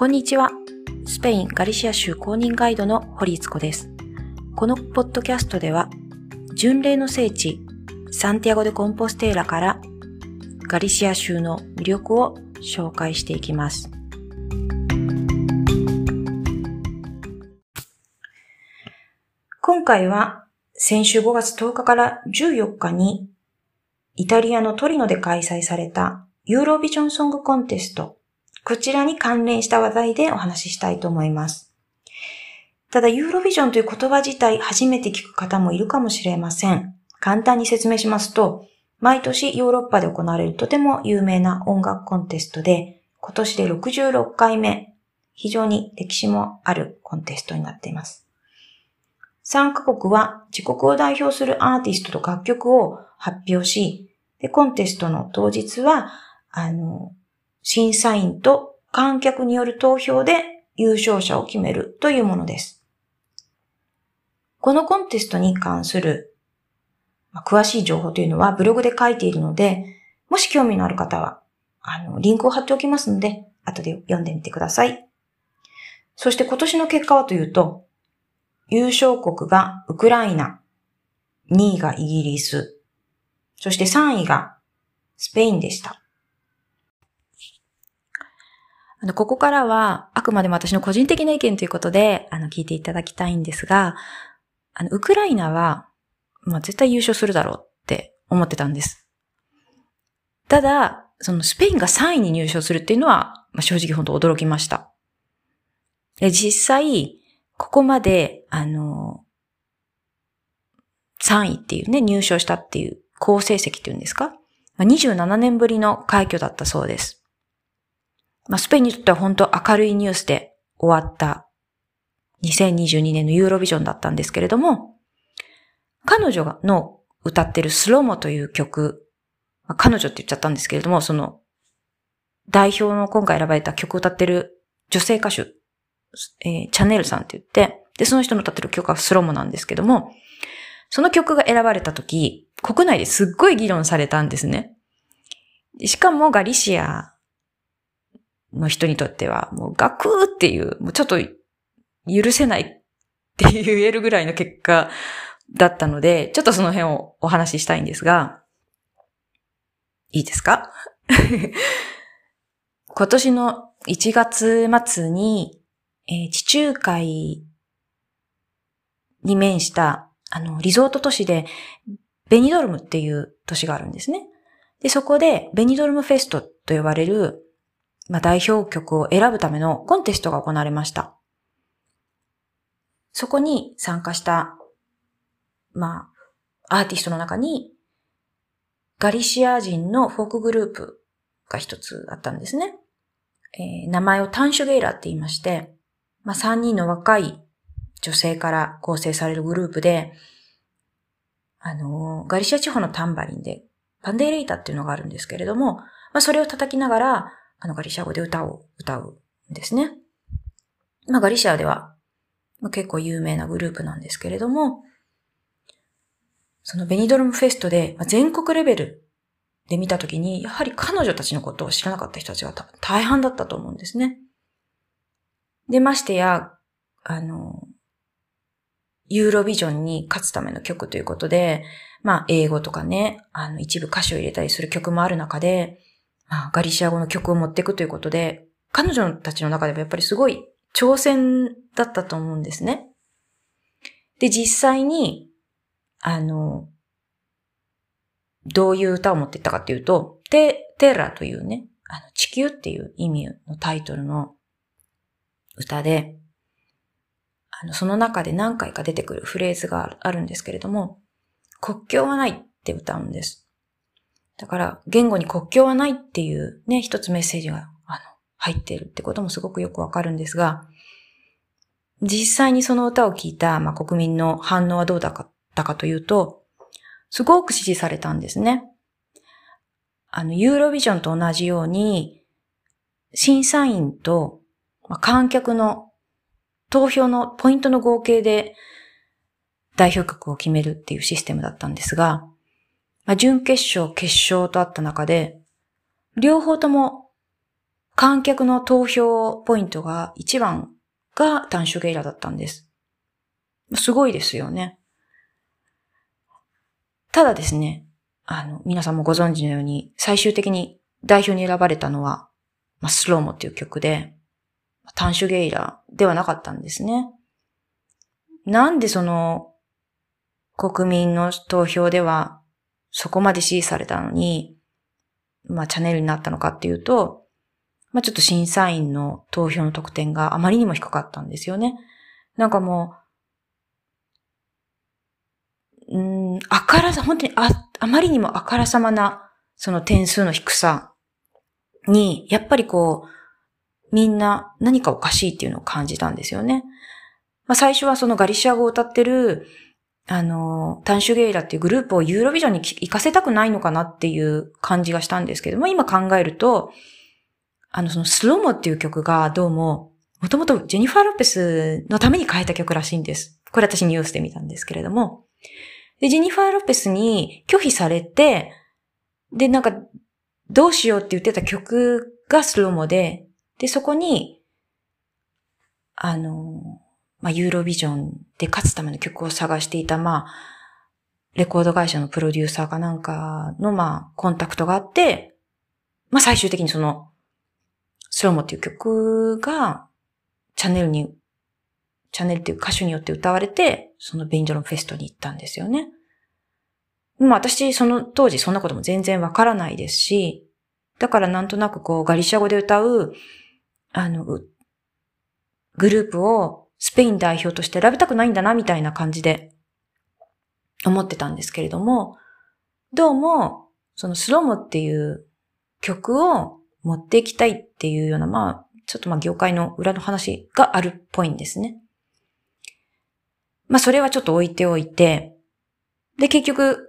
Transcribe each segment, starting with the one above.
こんにちは。スペイン・ガリシア州公認ガイドの堀津子です。このポッドキャストでは、巡礼の聖地、サンティアゴ・でコンポステーラからガリシア州の魅力を紹介していきます。今回は先週5月10日から14日にイタリアのトリノで開催されたユーロビジョンソングコンテストこちらに関連した話題でお話ししたいと思います。ただ、ユーロビジョンという言葉自体初めて聞く方もいるかもしれません。簡単に説明しますと、毎年ヨーロッパで行われるとても有名な音楽コンテストで、今年で66回目、非常に歴史もあるコンテストになっています。参加国は自国を代表するアーティストと楽曲を発表し、で、コンテストの当日は、あの、審査員と観客による投票で優勝者を決めるというものです。このコンテストに関する、詳しい情報というのはブログで書いているので、もし興味のある方は、あの、リンクを貼っておきますので、後で読んでみてください。そして今年の結果はというと、優勝国がウクライナ、2位がイギリス、そして3位がスペインでした。あの、ここからは、あくまでも私の個人的な意見ということで、あの、聞いていただきたいんですが、あの、ウクライナは、まあ、絶対優勝するだろうって思ってたんです。ただ、そのスペインが3位に入賞するっていうのは、まあ、正直本当驚きました。実際、ここまで、あの、3位っていうね、入賞したっていう好成績っていうんですか、まあ、27年ぶりの快挙だったそうです。まあ、スペインにとっては本当明るいニュースで終わった2022年のユーロビジョンだったんですけれども、彼女の歌ってるスロモという曲、まあ、彼女って言っちゃったんですけれども、その代表の今回選ばれた曲を歌ってる女性歌手、えー、チャネルさんって言って、で、その人の歌ってる曲はスロモなんですけども、その曲が選ばれた時、国内ですっごい議論されたんですね。しかもガリシアの人にとっては、もうガクーっていう、もうちょっと許せないって言えるぐらいの結果だったので、ちょっとその辺をお話ししたいんですが、いいですか？今年の1月末に、えー、地中海に面した、あの、リゾート都市で、ベニドルムっていう都市があるんですね。で、そこで、ベニドルムフェストと呼ばれる、まあ、代表曲を選ぶためのコンテストが行われました。そこに参加した、まあ、アーティストの中に、ガリシア人のフォークグループが一つあったんですね。えー、名前をタンシュゲイラって言いまして、まあ、3人の若い女性から構成されるグループで、あのー、ガリシア地方のタンバリンで、パンデーレイタっていうのがあるんですけれども、まあ、それを叩きながら、あの、ガリシア語で歌を歌うんですね。まあ、ガリシアでは、まあ、結構有名なグループなんですけれども、そのベニドルムフェストで、まあ、全国レベルで見たときに、やはり彼女たちのことを知らなかった人たちが大半だったと思うんですね。で、ましてや、あの、ユーロビジョンに勝つための曲ということで、まあ、英語とかね、あの、一部歌詞を入れたりする曲もある中で、ガリシア語の曲を持っていくということで、彼女たちの中ではやっぱりすごい挑戦だったと思うんですね。で、実際に、あの、どういう歌を持っていったかっていうと、テ、テラというね、あの、地球っていう意味のタイトルの歌で、あの、その中で何回か出てくるフレーズがあるんですけれども、国境はないって歌うんです。だから、言語に国境はないっていうね、一つメッセージが、あの、入っているってこともすごくよくわかるんですが、実際にその歌を聴いた、まあ、国民の反応はどうだったかというと、すごく支持されたんですね。あの、ユーロビジョンと同じように、審査員と、まあ、観客の投票のポイントの合計で代表曲を決めるっていうシステムだったんですが、まあ、準決勝、決勝とあった中で、両方とも観客の投票ポイントが一番がタンシュゲイラだったんです。すごいですよね。ただですね、あの、皆さんもご存知のように、最終的に代表に選ばれたのは、まあ、スローモっていう曲で、タンシュゲイラではなかったんですね。なんでその、国民の投票では、そこまで支持されたのに、まあ、チャンネルになったのかっていうと、まあ、ちょっと審査員の投票の得点があまりにも低かったんですよね。なんかもう、うん、あからさ、本当にあ、あまりにもあからさまな、その点数の低さに、やっぱりこう、みんな何かおかしいっていうのを感じたんですよね。まあ、最初はそのガリシア語を歌ってる、あの、タンシュゲイラっていうグループをユーロビジョンに行かせたくないのかなっていう感じがしたんですけども、今考えると、あの、そのスローモっていう曲がどうも、もともとジェニファー・ロペスのために変えた曲らしいんです。これ私ニュースで見たんですけれども。で、ジェニファー・ロペスに拒否されて、で、なんか、どうしようって言ってた曲がスローモで、で、そこに、あの、まあ、ユーロビジョンで勝つための曲を探していた、まあ、レコード会社のプロデューサーかなんかの、まあ、コンタクトがあって、まあ、最終的にその、スローモっていう曲が、チャンネルに、チャンネルっていう歌手によって歌われて、そのベンジョロンフェストに行ったんですよね。まあ私、その当時そんなことも全然わからないですし、だからなんとなくこう、ガリシャ語で歌う、あの、グループをスペイン代表として選びたくないんだな、みたいな感じで思ってたんですけれども、どうも、そのスローモっていう曲を持っていきたいっていうような、まあ、ちょっとまあ業界の裏の話があるっぽいんですね。まあそれはちょっと置いておいて、で結局、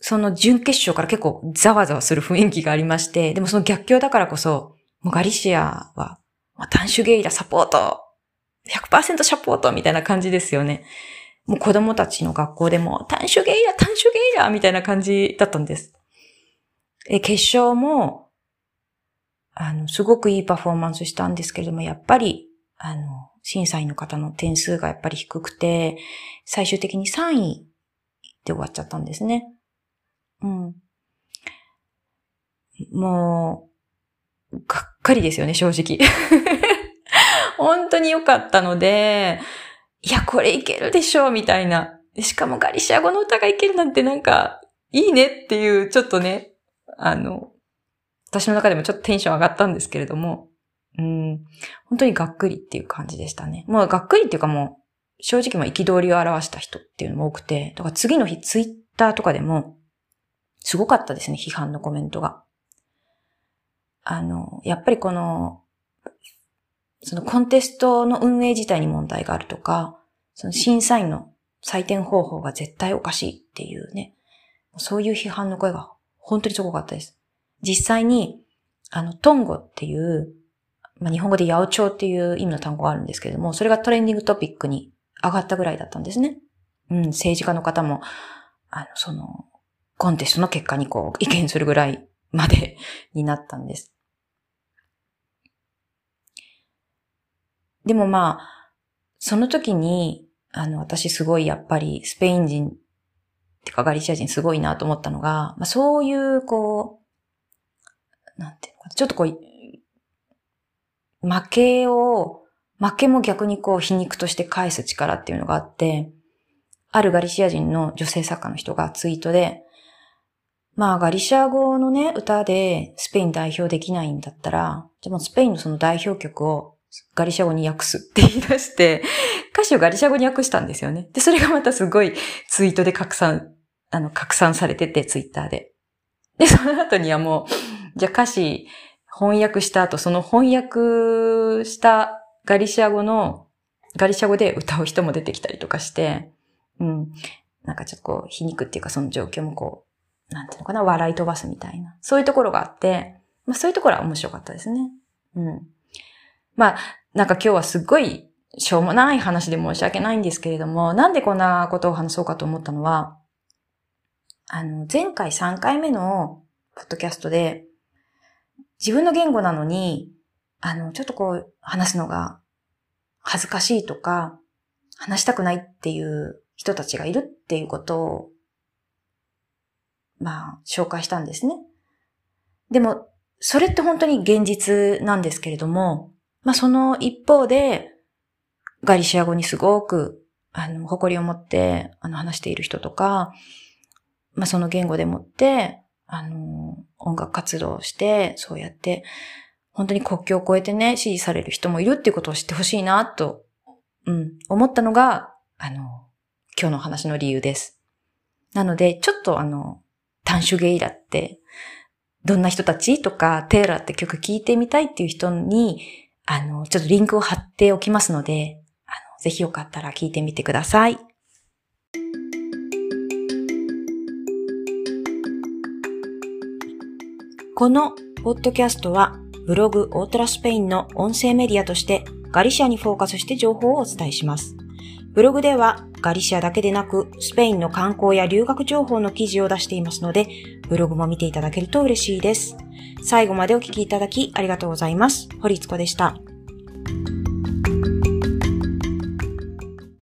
その準決勝から結構ざわざわする雰囲気がありまして、でもその逆境だからこそ、もうガリシアは、まあ、ダンシュゲイラサポート、100%サポートみたいな感じですよね。もう子供たちの学校でも、短シュゲイラ、短シュゲイラみたいな感じだったんです。え、決勝も、あの、すごくいいパフォーマンスしたんですけれども、やっぱり、あの、審査員の方の点数がやっぱり低くて、最終的に3位で終わっちゃったんですね。うん。もう、がっかりですよね、正直。本当に良かったので、いや、これいけるでしょう、みたいな。しかもガリシア語の歌がいけるなんてなんか、いいねっていう、ちょっとね、あの、私の中でもちょっとテンション上がったんですけれども、うん、本当にがっくりっていう感じでしたね。もうがっくりっていうかもう、正直も憤りを表した人っていうのも多くて、だか次の日ツイッターとかでも、すごかったですね、批判のコメントが。あの、やっぱりこの、そのコンテストの運営自体に問題があるとか、その審査員の採点方法が絶対おかしいっていうね、そういう批判の声が本当にすごかったです。実際に、あの、トンゴっていう、まあ、日本語で八百長っていう意味の単語があるんですけれども、それがトレンディングトピックに上がったぐらいだったんですね。うん、政治家の方も、あの、その、コンテストの結果にこう、意見するぐらいまでになったんです。でもまあ、その時に、あの、私すごいやっぱりスペイン人てかガリシア人すごいなと思ったのが、まあそういうこう、なんていうのかちょっとこう、負けを、負けも逆にこう皮肉として返す力っていうのがあって、あるガリシア人の女性作家の人がツイートで、まあガリシア語のね、歌でスペイン代表できないんだったら、じゃもうスペインのその代表曲をガリシャ語に訳すって言い出して、歌詞をガリシャ語に訳したんですよね。で、それがまたすごいツイートで拡散、あの、拡散されてて、ツイッターで。で、その後にはもう、じゃあ歌詞翻訳した後、その翻訳したガリシア語の、ガリシア語で歌う人も出てきたりとかして、うん。なんかちょっとこう、皮肉っていうかその状況もこう、なんていうのかな、笑い飛ばすみたいな。そういうところがあって、まあそういうところは面白かったですね。うん。まあ、なんか今日はすっごいしょうもない話で申し訳ないんですけれども、なんでこんなことを話そうかと思ったのは、あの、前回3回目のポッドキャストで、自分の言語なのに、あの、ちょっとこう、話すのが恥ずかしいとか、話したくないっていう人たちがいるっていうことを、まあ、紹介したんですね。でも、それって本当に現実なんですけれども、まあその一方で、ガリシア語にすごく、あの、誇りを持って、あの、話している人とか、まあその言語でもって、あの、音楽活動をして、そうやって、本当に国境を越えてね、支持される人もいるっていうことを知ってほしいな、と、うん、思ったのが、あの、今日の話の理由です。なので、ちょっとあの、単種ゲイラって、どんな人たちとか、テーラって曲聴いてみたいっていう人に、あの、ちょっとリンクを貼っておきますので、あの、ぜひよかったら聞いてみてください。このポッドキャストはブログオートラスペインの音声メディアとしてガリシアにフォーカスして情報をお伝えします。ブログではガリシアだけでなくスペインの観光や留学情報の記事を出していますのでブログも見ていただけると嬉しいです。最後までお聞きいただきありがとうございます。堀津子でした。